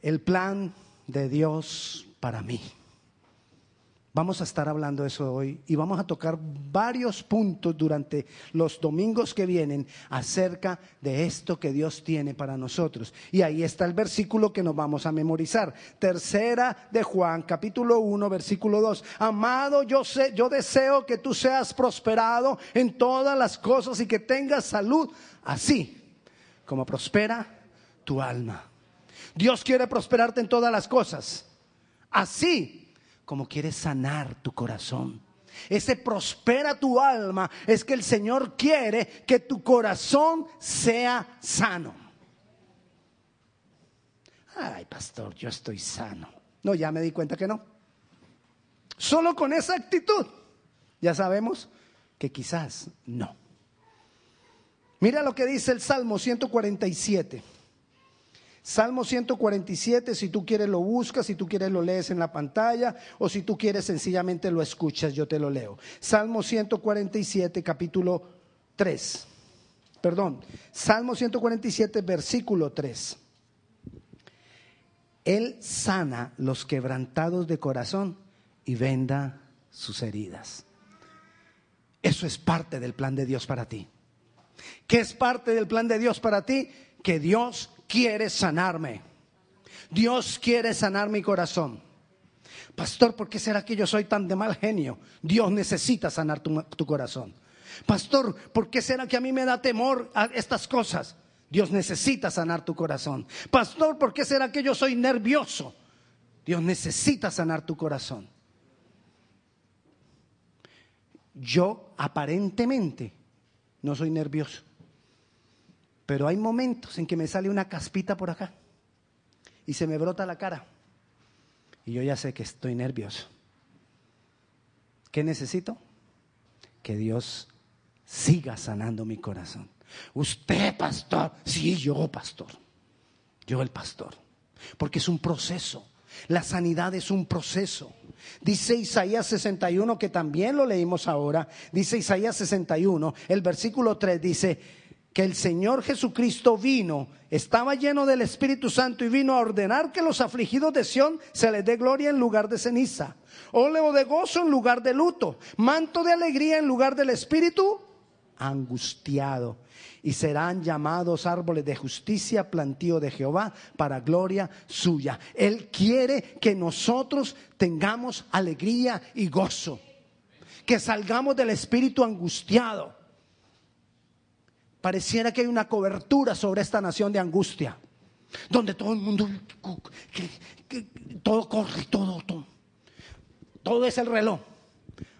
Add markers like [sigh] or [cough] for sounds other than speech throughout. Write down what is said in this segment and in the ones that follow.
El plan de Dios para mí. Vamos a estar hablando de eso hoy y vamos a tocar varios puntos durante los domingos que vienen acerca de esto que Dios tiene para nosotros. Y ahí está el versículo que nos vamos a memorizar. Tercera de Juan, capítulo 1, versículo 2. Amado, yo sé, yo deseo que tú seas prosperado en todas las cosas y que tengas salud, así como prospera tu alma. Dios quiere prosperarte en todas las cosas. Así como quiere sanar tu corazón. Ese prospera tu alma es que el Señor quiere que tu corazón sea sano. Ay, pastor, yo estoy sano. No, ya me di cuenta que no. Solo con esa actitud, ya sabemos que quizás no. Mira lo que dice el Salmo 147. Salmo 147, si tú quieres lo buscas, si tú quieres lo lees en la pantalla o si tú quieres sencillamente lo escuchas, yo te lo leo. Salmo 147, capítulo 3. Perdón, Salmo 147, versículo 3. Él sana los quebrantados de corazón y venda sus heridas. Eso es parte del plan de Dios para ti. ¿Qué es parte del plan de Dios para ti? Que Dios quiere sanarme. Dios quiere sanar mi corazón. Pastor, ¿por qué será que yo soy tan de mal genio? Dios necesita sanar tu, corazón. Pastor, ¿por qué será que a mí me da temor estas cosas? Dios necesita sanar tu corazón. Pastor, ¿por qué será que yo soy nervioso? Dios necesita sanar tu corazón. Yo aparentemente no soy nervioso. Pero hay momentos en que me sale una caspita por acá y se me brota la cara. Y yo ya sé que estoy nervioso. ¿Qué necesito? Que Dios siga sanando mi corazón. Usted, pastor. Sí, yo, pastor. Yo, el pastor. Porque es un proceso. La sanidad es un proceso. Dice Isaías 61, que también lo leímos ahora. Dice Isaías 61, el versículo 3 dice, que el Señor Jesucristo vino, estaba lleno del Espíritu Santo y vino a ordenar que los afligidos de Sión se les dé gloria en lugar de ceniza, óleo de gozo en lugar de luto, manto de alegría en lugar del Espíritu angustiado. Y serán llamados árboles de justicia, plantío de Jehová, para gloria suya. Él quiere que nosotros tengamos alegría y gozo, que salgamos del espíritu angustiado pareciera que hay una cobertura sobre esta nación de angustia, donde todo el mundo, todo corre, todo, todo, todo es el reloj.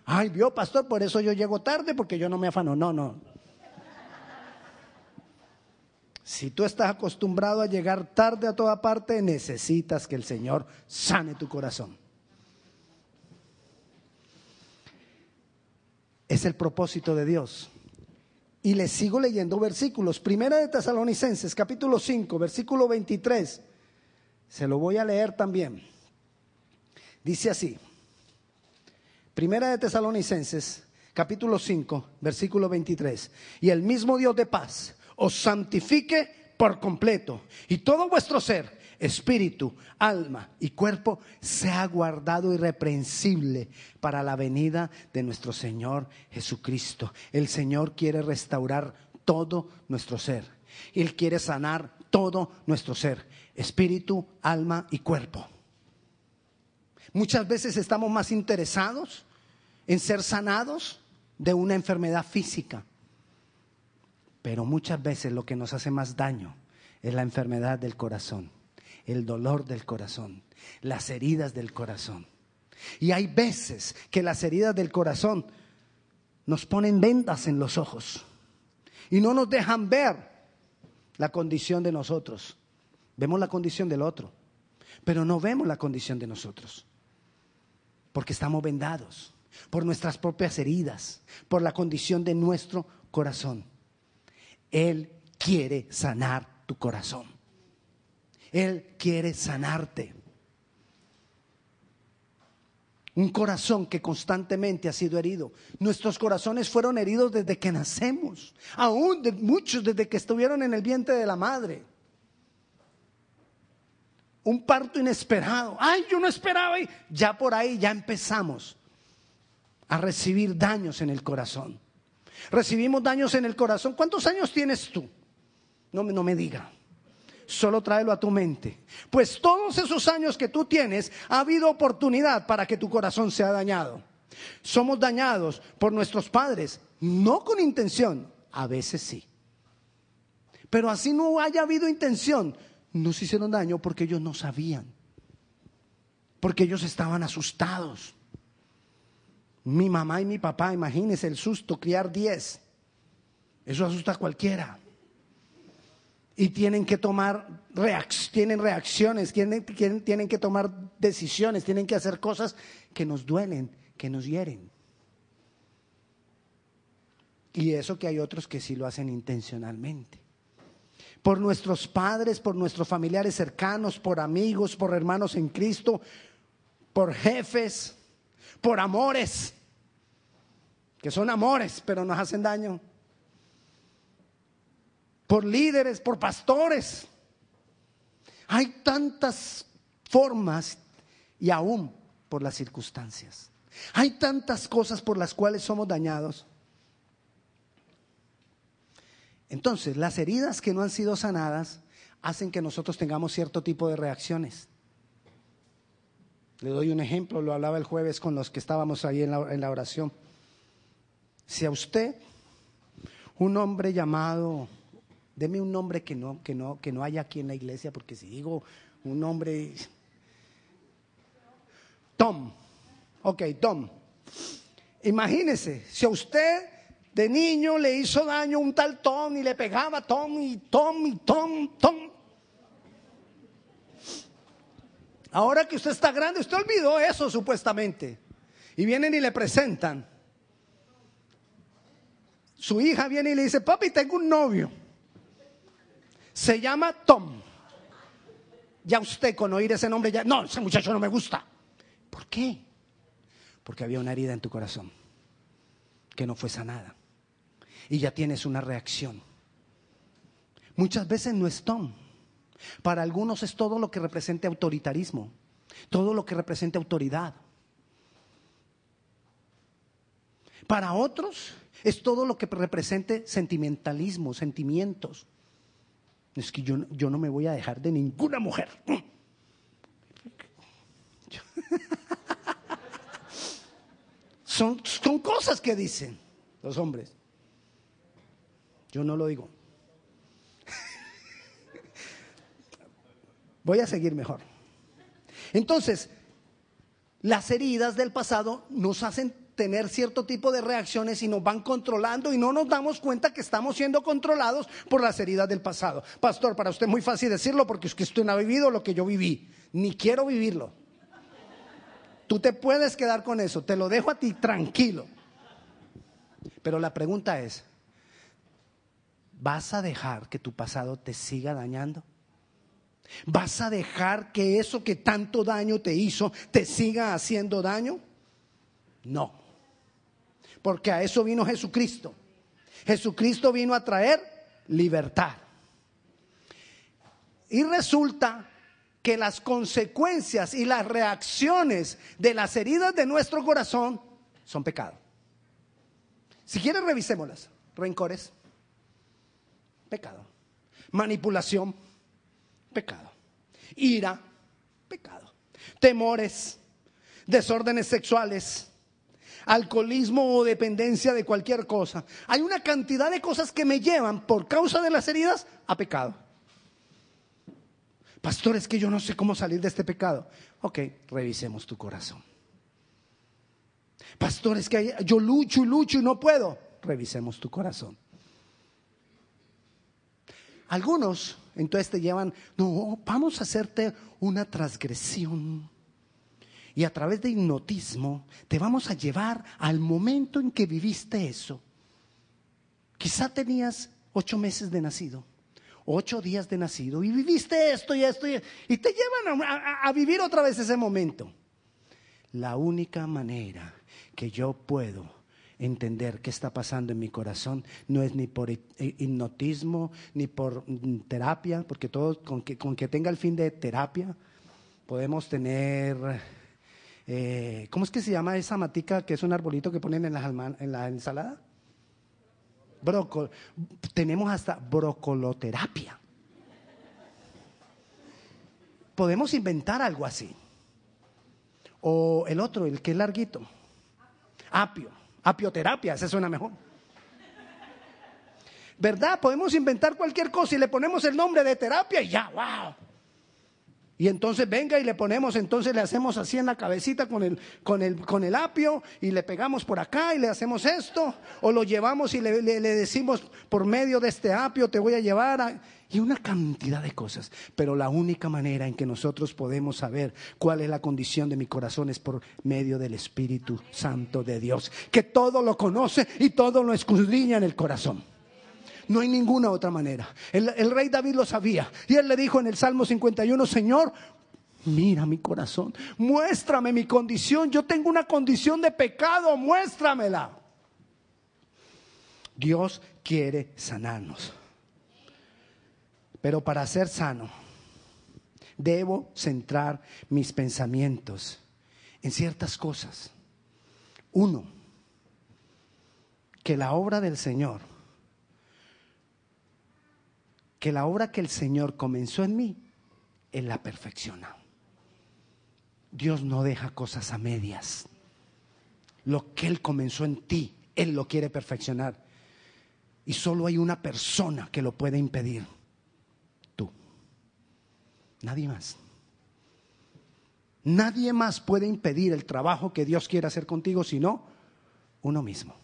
Ay, vio, pastor, por eso yo llego tarde, porque yo no me afano. No, no. Si tú estás acostumbrado a llegar tarde a toda parte, necesitas que el Señor sane tu corazón. Es el propósito de Dios y le sigo leyendo versículos. Primera de Tesalonicenses, capítulo 5, versículo 23. Se lo voy a leer también. Dice así. Primera de Tesalonicenses, capítulo 5, versículo 23. Y el mismo Dios de paz os santifique por completo y todo vuestro ser espíritu, alma y cuerpo sea guardado irreprensible para la venida de nuestro Señor Jesucristo. El Señor quiere restaurar todo nuestro ser. Él quiere sanar todo nuestro ser, espíritu, alma y cuerpo. Muchas veces estamos más interesados en ser sanados de una enfermedad física, pero muchas veces lo que nos hace más daño es la enfermedad del corazón el dolor del corazón, las heridas del corazón. Y hay veces que las heridas del corazón nos ponen vendas en los ojos y no nos dejan ver la condición de nosotros. Vemos la condición del otro, pero no vemos la condición de nosotros, porque estamos vendados por nuestras propias heridas, por la condición de nuestro corazón. Él quiere sanar tu corazón. Él quiere sanarte. Un corazón que constantemente ha sido herido. Nuestros corazones fueron heridos desde que nacemos, aún muchos desde que estuvieron en el vientre de la madre. un parto inesperado. Ay, yo no esperaba y ya por ahí ya empezamos a recibir daños en el corazón. Recibimos daños en el corazón. ¿Cuántos años tienes tú? No, no me diga. Solo tráelo a tu mente. Pues todos esos años que tú tienes, ha habido oportunidad para que tu corazón sea dañado. Somos dañados por nuestros padres, no con intención, a veces sí. Pero así no haya habido intención, nos hicieron daño porque ellos no sabían, porque ellos estaban asustados. Mi mamá y mi papá, imagínense el susto, criar diez. Eso asusta a cualquiera. Y tienen que tomar tienen reacciones, tienen, tienen que tomar decisiones, tienen que hacer cosas que nos duelen, que nos hieren. Y eso que hay otros que sí lo hacen intencionalmente por nuestros padres, por nuestros familiares cercanos, por amigos, por hermanos en Cristo, por jefes, por amores, que son amores, pero nos hacen daño, por líderes, por pastores. Hay tantas formas y aún por las circunstancias. Hay tantas cosas por las cuales somos dañados. Entonces, las heridas que no han sido sanadas hacen que nosotros tengamos cierto tipo de reacciones. Le doy un ejemplo, lo hablaba el jueves con los que estábamos ahí en la, oración. Si a usted, un hombre llamado, deme un nombre que no, que no, que no haya aquí en la iglesia, porque si digo un nombre, Tom, ok, Tom. Imagínese, si a usted de niño le hizo daño un tal Tom y le pegaba Tom y Tom y Tom, Tom. Ahora que usted está grande, usted olvidó eso supuestamente. Y vienen y le presentan. Su hija viene y le dice, papi, tengo un novio. Se llama Tom. Ya usted con oír ese nombre, ya, no, ese muchacho no me gusta. ¿Por qué? Porque había una herida en tu corazón que no fue sanada y ya tienes una reacción. Muchas veces no es Tom. Para algunos es todo lo que represente autoritarismo, todo lo que represente autoridad. Para otros es todo lo que represente sentimentalismo, sentimientos. Es que yo, yo no me voy a dejar de ninguna mujer. [laughs] son, son cosas que dicen los hombres. Yo no lo digo. [laughs] Voy a seguir mejor. Entonces, las heridas del pasado nos hacen tener cierto tipo de reacciones y nos van controlando y no nos damos cuenta que estamos siendo controlados por las heridas del pasado. Pastor, para usted es muy fácil decirlo porque es usted no ha vivido lo que yo viví, ni quiero vivirlo. Tú te puedes quedar con eso, te lo dejo a ti tranquilo. Pero la pregunta es, ¿Vas a dejar que tu pasado te siga dañando? ¿Vas a dejar que eso que tanto daño te hizo te siga haciendo daño? No. Porque a eso vino Jesucristo. Jesucristo vino a traer libertad. Y resulta que las consecuencias y las reacciones de las heridas de nuestro corazón son pecado. Si quieres, revisémoslas. Rencores pecado. Manipulación, pecado. Ira, pecado. Temores, desórdenes sexuales, alcoholismo o dependencia de cualquier cosa. Hay una cantidad de cosas que me llevan por causa de las heridas a pecado. Pastor, es que yo no sé cómo salir de este pecado. Ok, revisemos tu corazón. Pastor, es que yo lucho y lucho y no puedo. Revisemos tu corazón. Algunos entonces te llevan, no, vamos a hacerte una transgresión. Y a través de hipnotismo te vamos a llevar al momento en que viviste eso. Quizá tenías ocho meses de nacido, ocho días de nacido, y viviste esto y esto, y, te llevan a vivir otra vez ese momento. La única manera que yo puedo entender qué está pasando en mi corazón. No es ni por hipnotismo, ni por mm, terapia, porque todo con que, con que tenga el fin de terapia, podemos tener, eh, ¿cómo es que se llama esa matica que es un arbolito que ponen en la, en la ensalada? Brócolo. Tenemos hasta brocoloterapia. Podemos inventar algo así. O el otro, el que es larguito. Apio. Apioterapia, ese suena mejor. ¿Verdad? Podemos inventar cualquier cosa y le ponemos el nombre de terapia y ya, wow. Y entonces venga y le ponemos, entonces le hacemos así en la cabecita con el, con el, con el apio y le pegamos por acá y le hacemos esto. O lo llevamos y le, le, decimos por medio de este apio te voy a llevar a... Y una cantidad de cosas. Pero la única manera en que nosotros podemos saber cuál es la condición de mi corazón es por medio del Espíritu Santo de Dios. Que todo lo conoce y todo lo escudriña en el corazón. No hay ninguna otra manera. El, rey David lo sabía. Y él le dijo en el Salmo 51, Señor, mira mi corazón, muéstrame mi condición. Yo tengo una condición de pecado, muéstramela. Dios quiere sanarnos. Pero para ser sano, debo centrar mis pensamientos en ciertas cosas. Uno, que la obra del Señor que la obra que el Señor comenzó en mí, Él la perfecciona. Dios no deja cosas a medias. Lo que Él comenzó en ti, Él lo quiere perfeccionar. Y solo hay una persona que lo puede impedir. Tú. Nadie más. Nadie más puede impedir el trabajo que Dios quiere hacer contigo, sino uno mismo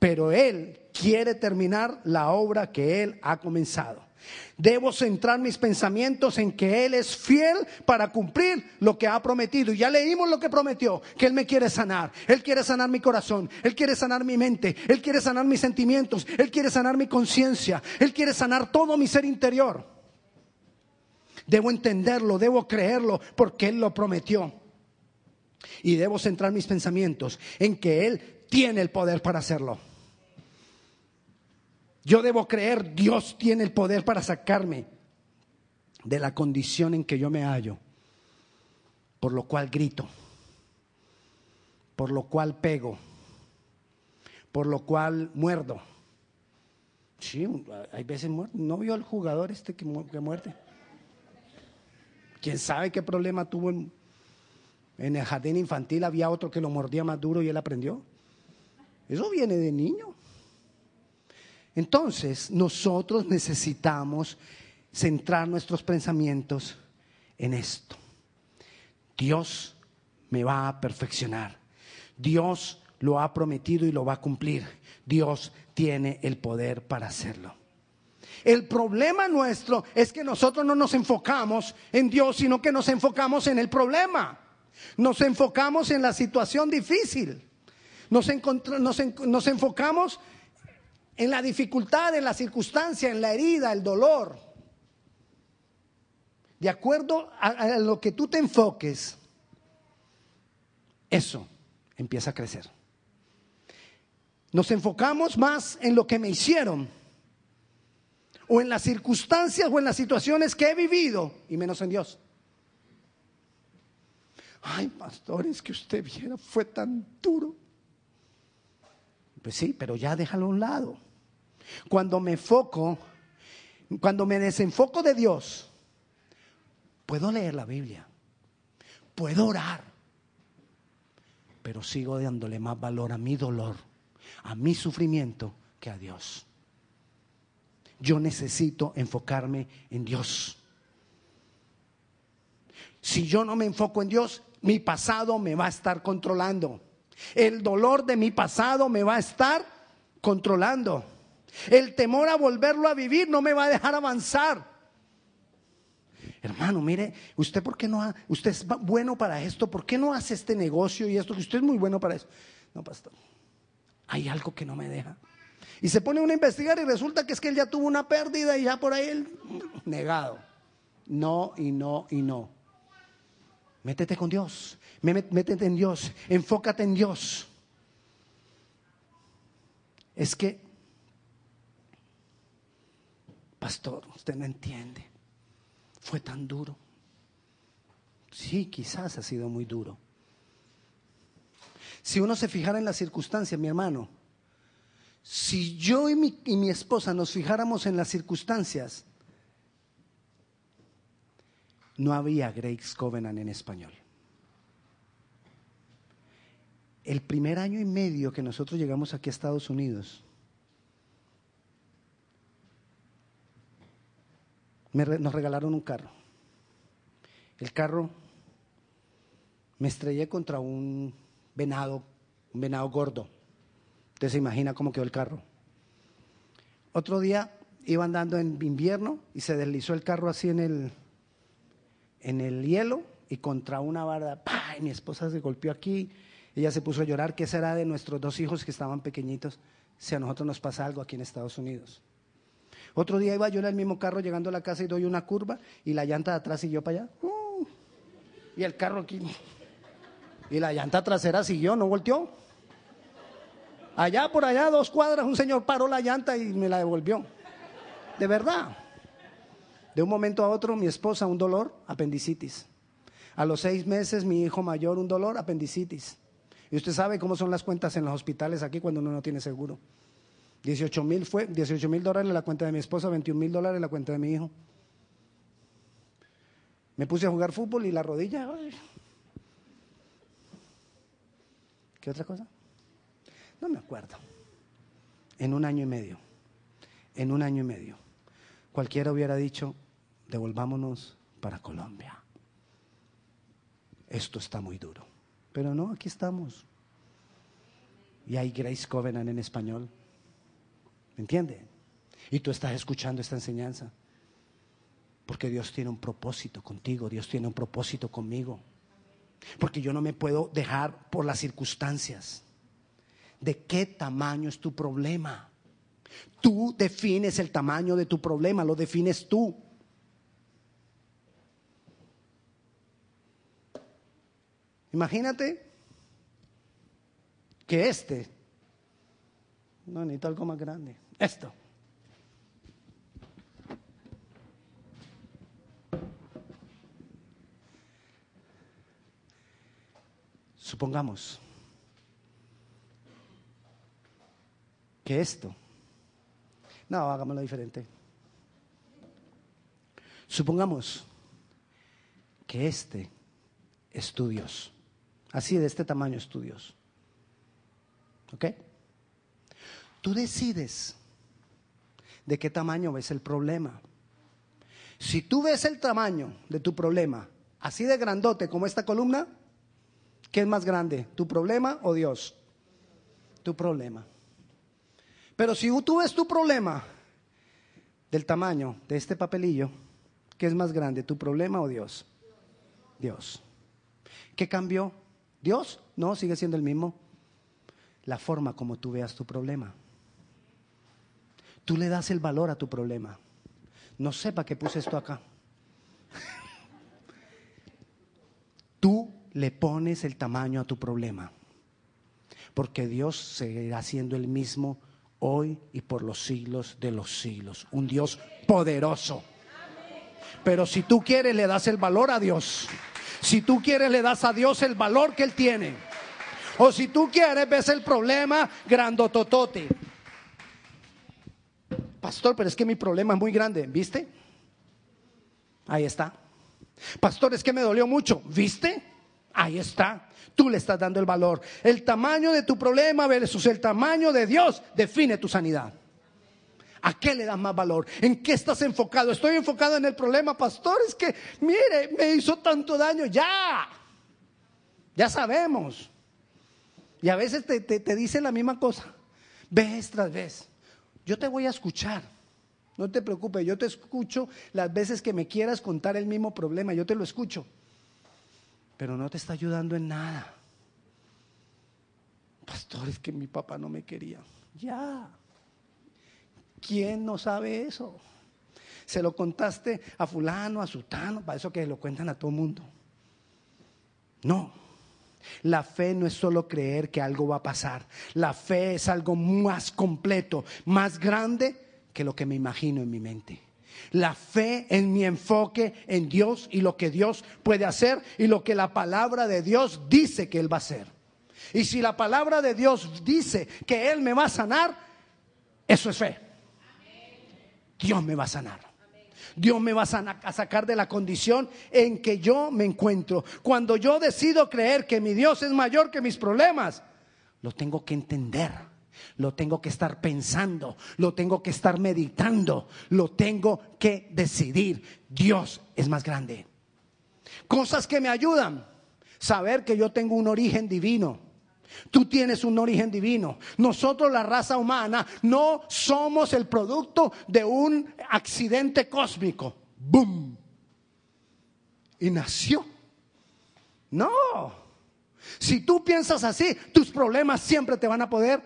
pero Él quiere terminar la obra que Él ha comenzado. Debo centrar mis pensamientos en que Él es fiel para cumplir lo que ha prometido. Y ya leímos lo que prometió, que Él me quiere sanar. Él quiere sanar mi corazón, Él quiere sanar mi mente, Él quiere sanar mis sentimientos, Él quiere sanar mi conciencia, Él quiere sanar todo mi ser interior. Debo entenderlo, debo creerlo, porque Él lo prometió. Y debo centrar mis pensamientos en que Él tiene el poder para hacerlo. Yo debo creer, Dios tiene el poder para sacarme de la condición en que yo me hallo, por lo cual grito, por lo cual pego, por lo cual muerdo. Sí, hay veces muerto. ¿No vio el jugador este que, que muerde? ¿Quién sabe qué problema tuvo en, en el jardín infantil? Había otro que lo mordía más duro y él aprendió. Eso viene de niño. Entonces, nosotros necesitamos centrar nuestros pensamientos en esto. Dios me va a perfeccionar. Dios lo ha prometido y lo va a cumplir. Dios tiene el poder para hacerlo. El problema nuestro es que nosotros no nos enfocamos en Dios, sino que nos enfocamos en el problema. Nos enfocamos en la situación difícil. Nos, nos enfocamos en la dificultad, en la circunstancia, en la herida, el dolor. De acuerdo a, lo que tú te enfoques, eso empieza a crecer. Nos enfocamos más en lo que me hicieron o en las circunstancias o en las situaciones que he vivido y menos en Dios. Ay, pastores, que usted viera, fue tan duro. Pues sí, pero ya déjalo a un lado. Cuando me enfoco, cuando me desenfoco de Dios, puedo leer la Biblia, puedo orar, pero sigo dándole más valor a mi dolor, a mi sufrimiento que a Dios. Yo necesito enfocarme en Dios. Si yo no me enfoco en Dios, mi pasado me va a estar controlando. El dolor de mi pasado me va a estar controlando. El temor a volverlo a vivir no me va a dejar avanzar. Hermano, mire, usted por qué no ha, usted es bueno para esto, ¿por qué no hace este negocio y esto? Que usted es muy bueno para eso. No, pastor. Hay algo que no me deja. Y se pone uno a investigar y resulta que es que él ya tuvo una pérdida y ya por ahí él negado. No y no y no. Métete con Dios. Métete en Dios. Enfócate en Dios. Es que pastor, usted no entiende. Fue tan duro. Sí, quizás ha sido muy duro. Si uno se fijara en las circunstancias, mi hermano, si yo y mi, y mi esposa nos fijáramos en las circunstancias, no había Grace Covenant en español. El primer año y medio que nosotros llegamos aquí a Estados Unidos, nos regalaron un carro. El carro me estrellé contra un venado, un venado gordo. Usted se imagina cómo quedó el carro. Otro día iba andando en invierno y se deslizó el carro así en el, en el hielo y contra una barda, ¡pah! mi esposa se golpeó aquí, ella se puso a llorar, ¿qué será de nuestros dos hijos que estaban pequeñitos si a nosotros nos pasa algo aquí en Estados Unidos? Otro día iba yo en el mismo carro llegando a la casa y doy una curva y la llanta de atrás siguió para allá. ¡uh! y el carro aquí. Y la llanta trasera siguió, no volteó. Allá por allá, dos cuadras, un señor paró la llanta y me la devolvió. De verdad. De un momento a otro, mi esposa, un dolor, apendicitis. A los seis meses, mi hijo mayor, un dolor, apendicitis. Y usted sabe cómo son las cuentas en los hospitales aquí cuando uno no tiene seguro. 18 mil fue, 18 mil dólares en la cuenta de mi esposa, 21 mil dólares en la cuenta de mi hijo. Me puse a jugar fútbol y la rodilla. ¿Qué otra cosa? No me acuerdo. En un año y medio. En un año y medio. Cualquiera hubiera dicho, devolvámonos para Colombia. Esto está muy duro. Pero no, aquí estamos. Y hay Grace Covenant en español. ¿Me entiende? Y tú estás escuchando esta enseñanza. Porque Dios tiene un propósito contigo, Dios tiene un propósito conmigo. Porque yo no me puedo dejar por las circunstancias. ¿De qué tamaño es tu problema? Tú defines el tamaño de tu problema, lo defines tú. Imagínate que este, no necesito algo más grande, esto. Supongamos que esto, no, hagámoslo diferente. Supongamos que este es tu Dios, así de este tamaño es tu Dios. ¿Ok? Tú decides de qué tamaño ves el problema. Si tú ves el tamaño de tu problema así de grandote como esta columna, ¿Qué es más grande? ¿Tu problema o Dios? Tu problema. Pero si tú ves tu problema del tamaño de este papelillo, ¿qué es más grande? ¿Tu problema o Dios? Dios. ¿Qué cambió? ¿Dios? No, sigue siendo el mismo. La forma como tú veas tu problema. Tú le das el valor a tu problema. No sepa que puse esto acá. [laughs] Tú le pones el tamaño a tu problema. Porque Dios seguirá siendo el mismo hoy y por los siglos de los siglos. Un Dios poderoso. Pero si tú quieres, le das el valor a Dios. Si tú quieres, le das a Dios el valor que Él tiene. O si tú quieres, ves el problema grandototote. Pastor, pero es que mi problema es muy grande. ¿Viste? Ahí está. Pastor, es que me dolió mucho. ¿Viste? Ahí está. Tú le estás dando el valor. El tamaño de tu problema versus el tamaño de Dios define tu sanidad. ¿A qué le das más valor? ¿En qué estás enfocado? Estoy enfocado en el problema, pastor. Es que, mire, me hizo tanto daño. Ya. Ya sabemos. Y a veces te, te dicen la misma cosa. Vez tras vez. Yo te voy a escuchar. No te preocupes, yo te escucho las veces que me quieras contar el mismo problema. Yo te lo escucho pero no te está ayudando en nada. Pastor, es que mi papá no me quería. Ya. ¿Quién no sabe eso? Se lo contaste a fulano, a sultano, para eso que lo cuentan a todo mundo. No. La fe no es solo creer que algo va a pasar. La fe es algo más completo, más grande que lo que me imagino en mi mente. La fe en mi enfoque en Dios y lo que Dios puede hacer y lo que la palabra de Dios dice que Él va a hacer. Y si la palabra de Dios dice que Él me va a sanar, eso es fe. Dios me va a sanar. Dios me va a, sacar de la condición en que yo me encuentro. Cuando yo decido creer que mi Dios es mayor que mis problemas, lo tengo que entender, lo tengo que estar pensando, lo tengo que estar meditando, lo tengo que decidir. Dios es más grande. Cosas que me ayudan. Saber que yo tengo un origen divino Tú tienes un origen divino. Nosotros, la raza humana, no somos el producto de un accidente cósmico. ¡Boom! Y nació. No. Si tú piensas así, tus problemas siempre te van a poder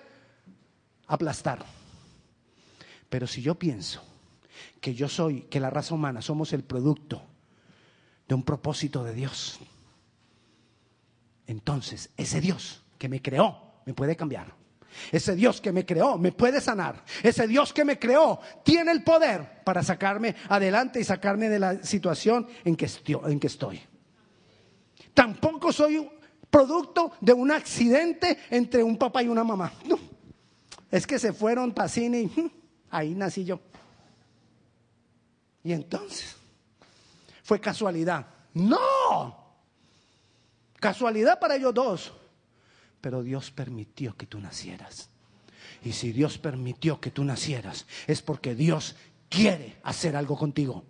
aplastar. Pero si yo pienso que yo soy, que la raza humana somos el producto de un propósito de Dios, entonces ese Dios que me creó me puede cambiar. Ese Dios que me creó me puede sanar. Ese Dios que me creó tiene el poder para sacarme adelante y sacarme de la situación en que, estoy. Tampoco soy producto de un accidente entre un papá y una mamá. No. Es que se fueron para cine y hm, ahí nací yo. Y entonces, fue casualidad. No. Casualidad para ellos dos pero Dios permitió que tú nacieras. Y si Dios permitió que tú nacieras, es porque Dios quiere hacer algo contigo.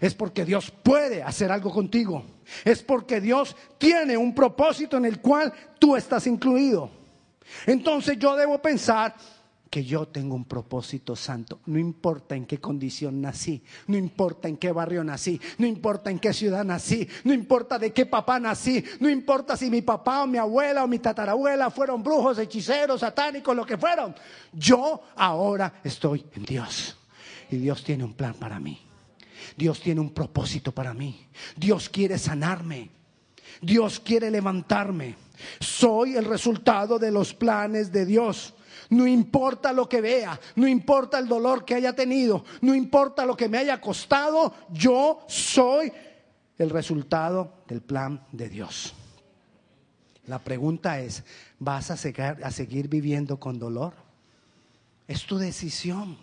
Es porque Dios puede hacer algo contigo. Es porque Dios tiene un propósito en el cual tú estás incluido. Entonces yo debo pensar, que yo tengo un propósito santo. No importa en qué condición nací, no importa en qué barrio nací, no importa en qué ciudad nací, no importa de qué papá nací, no importa si mi papá o mi abuela o mi tatarabuela fueron brujos, hechiceros, satánicos, lo que fueron. Yo ahora estoy en Dios y Dios tiene un plan para mí. Dios tiene un propósito para mí. Dios quiere sanarme. Dios quiere levantarme. Soy el resultado de los planes de Dios. No importa lo que vea, no importa el dolor que haya tenido, no importa lo que me haya costado, yo soy el resultado del plan de Dios. La pregunta es, ¿vas a seguir, a seguir viviendo con dolor? Es tu decisión.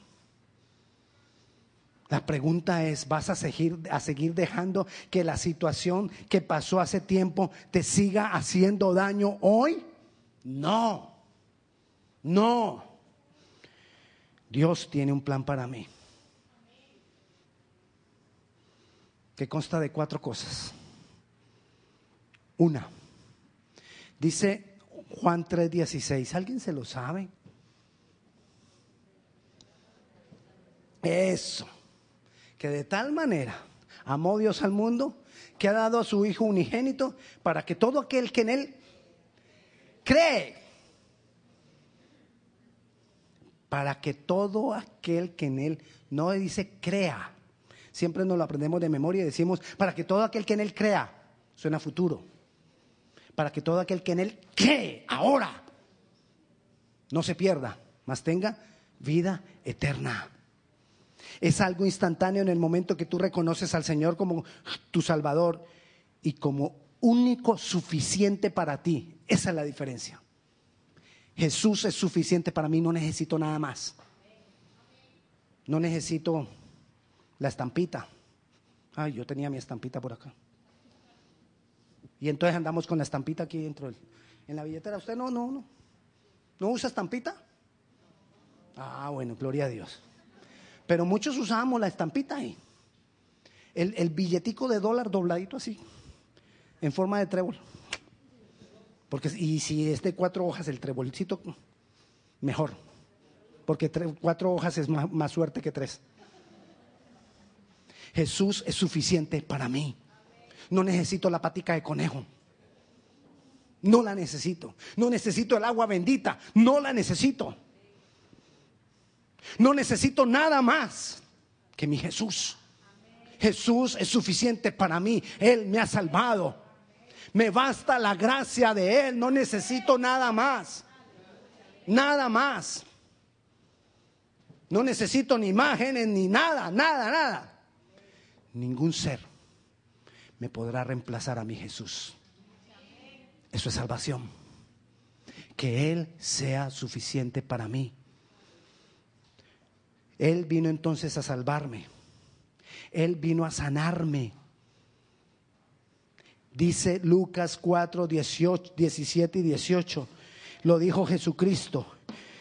La pregunta es, ¿vas a seguir, a seguir dejando que la situación que pasó hace tiempo te siga haciendo daño hoy? No. No. Dios tiene un plan para mí. Que consta de cuatro cosas. Una. Dice Juan 3:16. ¿Alguien se lo sabe? Eso. Que de tal manera amó Dios al mundo que ha dado a su Hijo unigénito para que todo aquel que en Él cree para que todo aquel que en él no dice crea, siempre nos lo aprendemos de memoria y decimos, para que todo aquel que en él crea, suena futuro, para que todo aquel que en él cree ahora, no se pierda, mas tenga vida eterna. Es algo instantáneo en el momento que tú reconoces al Señor como tu Salvador y como único suficiente para ti. Esa es la diferencia. Jesús es suficiente para mí, no necesito nada más. No necesito la estampita. Ay, yo tenía mi estampita por acá. Y entonces andamos con la estampita aquí dentro en la billetera. ¿Usted no, no, no? ¿No usa estampita? Ah, bueno, gloria a Dios. Pero muchos usamos la estampita ahí. El, el billetico de dólar dobladito así, en forma de trébol. Porque, y si es cuatro hojas el trebolcito, mejor. Porque cuatro hojas es más, más suerte que tres. Jesús es suficiente para mí. No necesito la patica de conejo. No la necesito. No necesito el agua bendita. No la necesito. No necesito nada más que mi Jesús. Jesús es suficiente para mí. Él me ha salvado. Me basta la gracia de Él, no necesito nada más. Nada más. No necesito ni imágenes, ni nada, nada, nada. Ningún ser me podrá reemplazar a mi Jesús. Eso es salvación. Que Él sea suficiente para mí. Él vino entonces a salvarme. Él vino a sanarme. Dice Lucas 4, 18, 17 y 18. Lo dijo Jesucristo.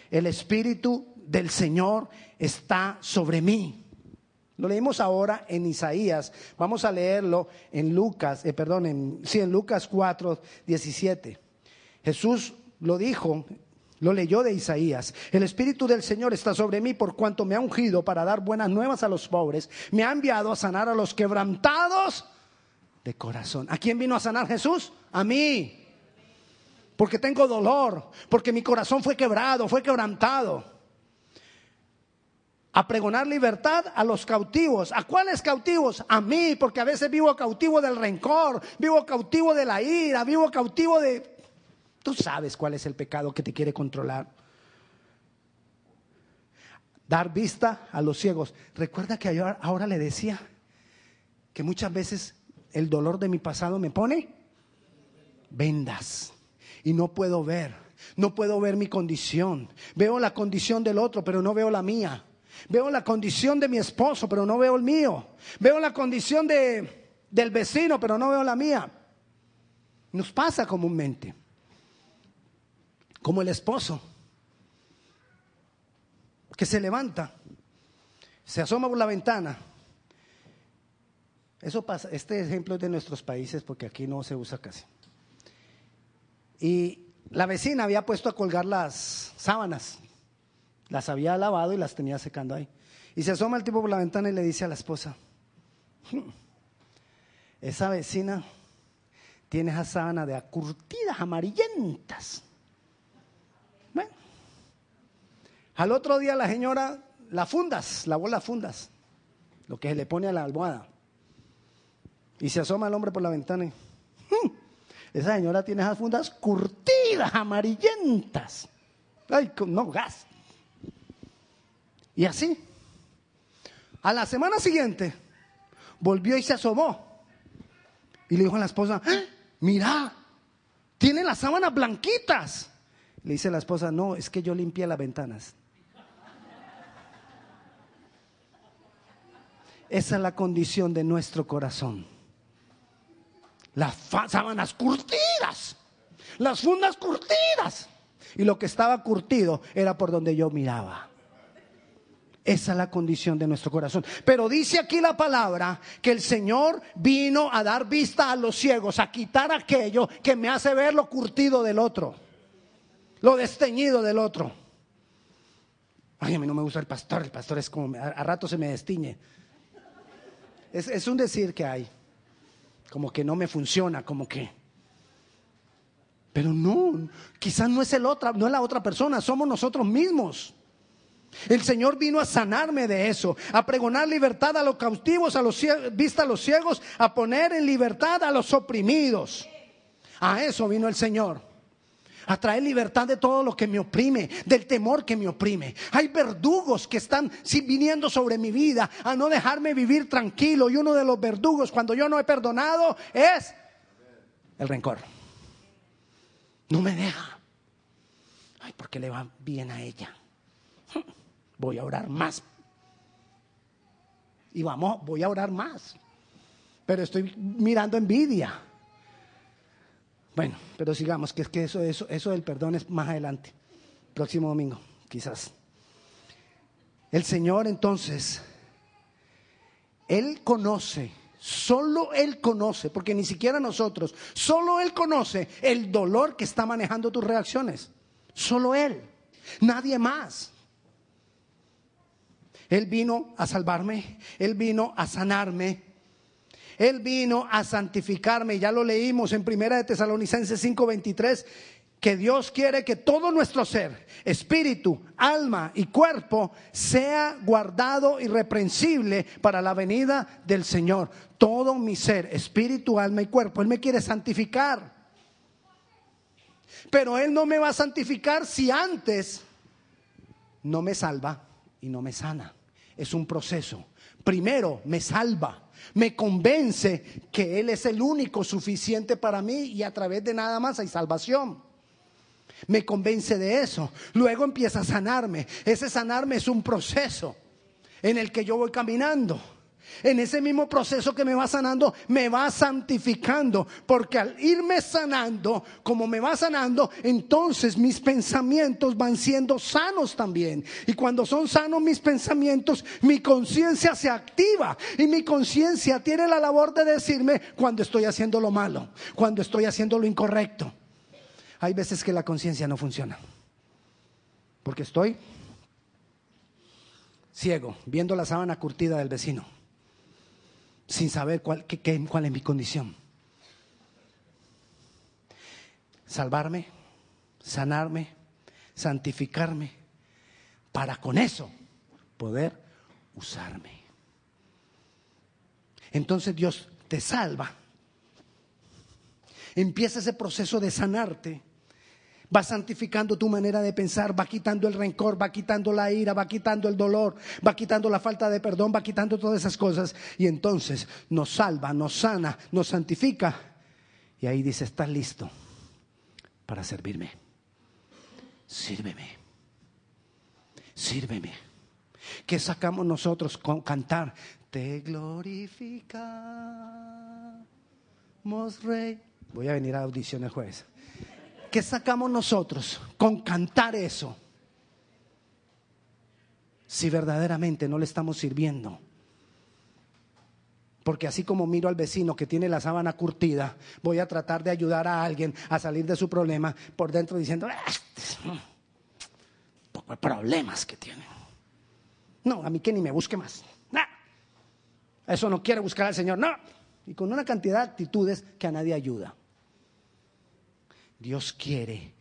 El Espíritu del Señor está sobre mí. Lo leímos ahora en Isaías. Vamos a leerlo en Lucas, eh, perdón, en, sí, en Lucas 4, 17. Jesús lo dijo, lo leyó de Isaías. El Espíritu del Señor está sobre mí por cuanto me ha ungido para dar buenas nuevas a los pobres. Me ha enviado a sanar a los quebrantados de corazón. ¿A quién vino a sanar Jesús? A mí. Porque tengo dolor, porque mi corazón fue quebrado, fue quebrantado. A pregonar libertad a los cautivos. ¿A cuáles cautivos? A mí, porque a veces vivo cautivo del rencor, vivo cautivo de la ira, vivo cautivo de... Tú sabes cuál es el pecado que te quiere controlar. Dar vista a los ciegos. Recuerda que ahora le decía que muchas veces el dolor de mi pasado me pone vendas y no puedo ver. No puedo ver mi condición. Veo la condición del otro, pero no veo la mía. Veo la condición de mi esposo, pero no veo el mío. Veo la condición de, del vecino, pero no veo la mía. Nos pasa comúnmente. Como el esposo que se levanta, se asoma por la ventana eso pasa, este ejemplo es de nuestros países porque aquí no se usa casi. Y la vecina había puesto a colgar las sábanas, las había lavado y las tenía secando ahí. Y se asoma el tipo por la ventana y le dice a la esposa, hmm, esa vecina tiene esa sábana de acurtidas amarillentas. Bueno, al otro día la señora, la fundas, lavó las fundas, lo que se le pone a la almohada. Y se asoma el hombre por la ventana y, hmm, esa señora tiene esas fundas curtidas, amarillentas. Ay, no gas. Y así. A la semana siguiente, volvió y se asomó. Y le dijo a la esposa, ¡Ah! mira, tiene las sábanas blanquitas. Le dice la esposa, no, es que yo limpié las ventanas. Esa es la condición de nuestro corazón las sábanas curtidas, las fundas curtidas. Y lo que estaba curtido era por donde yo miraba. Esa es la condición de nuestro corazón. Pero dice aquí la palabra que el Señor vino a dar vista a los ciegos, a quitar aquello que me hace ver lo curtido del otro, lo desteñido del otro. Ay, a mí no me gusta el pastor, el pastor es como, a, rato se me destiñe. Es, es un decir que hay como que no me funciona, como que... Pero no, quizás no es el otra, no es la otra persona, somos nosotros mismos. El Señor vino a sanarme de eso, a pregonar libertad a los cautivos, a los vista a los ciegos, a poner en libertad a los oprimidos. A eso vino el Señor a traer libertad de todo lo que me oprime, del temor que me oprime. Hay verdugos que están viniendo sobre mi vida a no dejarme vivir tranquilo. Y uno de los verdugos cuando yo no he perdonado es el rencor. No me deja. Ay, porque le va bien a ella. [laughs] Voy a orar más. Y vamos, voy a orar más. Pero estoy mirando envidia bueno, pero sigamos, que es que eso, eso, eso del perdón es más adelante, próximo domingo, quizás. El Señor entonces, Él conoce, solo Él conoce, porque ni siquiera nosotros, solo Él conoce el dolor que está manejando tus reacciones. Solo Él, nadie más. Él vino a salvarme, Él vino a sanarme, él vino a santificarme, ya lo leímos en Primera de Tesalonicenses 5:23, que Dios quiere que todo nuestro ser, espíritu, alma y cuerpo sea guardado irreprensible para la venida del Señor. Todo mi ser, espíritu, alma y cuerpo, Él me quiere santificar. Pero Él no me va a santificar si antes no me salva y no me sana. Es un proceso. Primero me salva, me convence que Él es el único suficiente para mí y a través de nada más hay salvación. Me convence de eso. Luego empieza a sanarme. Ese sanarme es un proceso en el que yo voy caminando. En ese mismo proceso que me va sanando, me va santificando. Porque al irme sanando, como me va sanando, entonces mis pensamientos van siendo sanos también. Y cuando son sanos mis pensamientos, mi conciencia se activa. Y mi conciencia tiene la labor de decirme cuando estoy haciendo lo malo, cuando estoy haciendo lo incorrecto. Hay veces que la conciencia no funciona. Porque estoy ciego, viendo la sábana curtida del vecino sin saber cuál, cuál es mi condición. Salvarme, sanarme, santificarme, para con eso poder usarme. Entonces Dios te salva. Empieza ese proceso de sanarte va santificando tu manera de pensar, va quitando el rencor, va quitando la ira, va quitando el dolor, va quitando la falta de perdón, va quitando todas esas cosas y entonces nos salva, nos sana, nos santifica. Y ahí dice, estás listo para servirme. Sírveme. Sírveme. ¿Qué sacamos nosotros con cantar? Te glorificamos, Rey. Voy a venir a audición el jueves. ¿Qué sacamos nosotros con cantar eso? Si verdaderamente no le estamos sirviendo. Porque así como miro al vecino que tiene la sábana curtida, voy a tratar de ayudar a alguien a salir de su problema por dentro diciendo, ah, poco problemas que tiene. No, a mí que ni me busque más. Eso no quiere buscar al Señor, no. Y con una cantidad de actitudes que a nadie ayuda. Dios quiere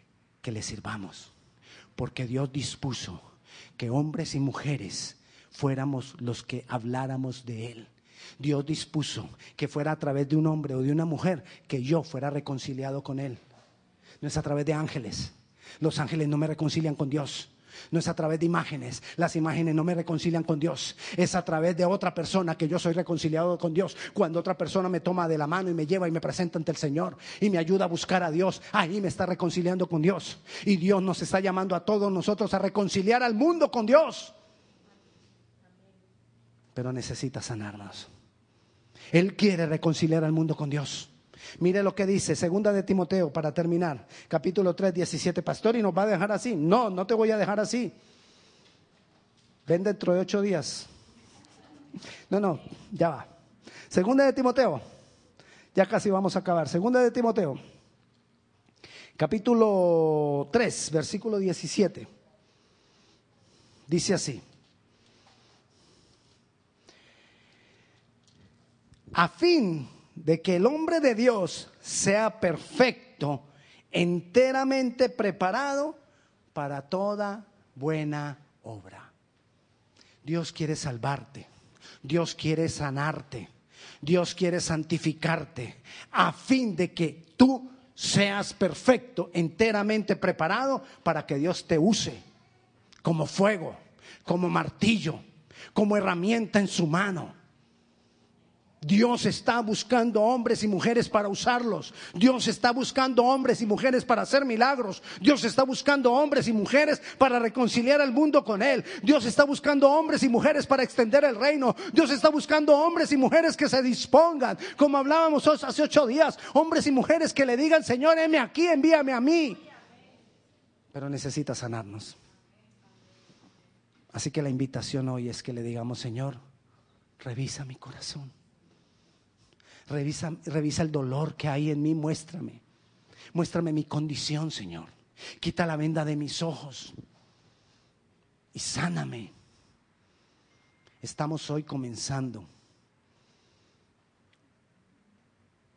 que le sirvamos, porque Dios dispuso que hombres y mujeres fuéramos los que habláramos de Él. Dios dispuso que fuera a través de un hombre o de una mujer que yo fuera reconciliado con Él. No es a través de ángeles. Los ángeles no me reconcilian con Dios. No es a través de imágenes. Las imágenes no me reconcilian con Dios. Es a través de otra persona que yo soy reconciliado con Dios. Cuando otra persona me toma de la mano y me lleva y me presenta ante el Señor y me ayuda a buscar a Dios, ahí me está reconciliando con Dios. Y Dios nos está llamando a todos nosotros a reconciliar al mundo con Dios. Pero necesita sanarnos. Él quiere reconciliar al mundo con Dios. Mire lo que dice, segunda de Timoteo, para terminar, capítulo 3, 17, pastor, y nos va a dejar así. No, no te voy a dejar así. Ven dentro de ocho días. No, no, ya va. Segunda de Timoteo, ya casi vamos a acabar. Segunda de Timoteo, capítulo 3, versículo 17. Dice así. A fin de que el hombre de Dios sea perfecto, enteramente preparado para toda buena obra. Dios quiere salvarte, Dios quiere sanarte, Dios quiere santificarte, a fin de que tú seas perfecto, enteramente preparado para que Dios te use como fuego, como martillo, como herramienta en su mano Dios está buscando hombres y mujeres para usarlos. Dios está buscando hombres y mujeres para hacer milagros. Dios está buscando hombres y mujeres para reconciliar al mundo con Él. Dios está buscando hombres y mujeres para extender el reino. Dios está buscando hombres y mujeres que se dispongan, como hablábamos hace ocho días, hombres y mujeres que le digan, Señor, heme aquí, envíame a mí. Pero necesita sanarnos. Así que la invitación hoy es que le digamos, Señor, revisa mi corazón Revisa, el dolor que hay en mí, muéstrame. Muéstrame mi condición, Señor. Quita la venda de mis ojos y sáname. Estamos hoy comenzando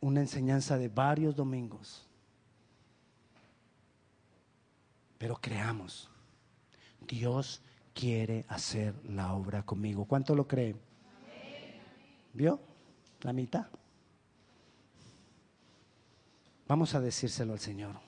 una enseñanza de varios domingos. Pero creamos, Dios quiere hacer la obra conmigo. ¿Cuánto lo cree? ¿Vio? La mitad. Vamos a decírselo al Señor.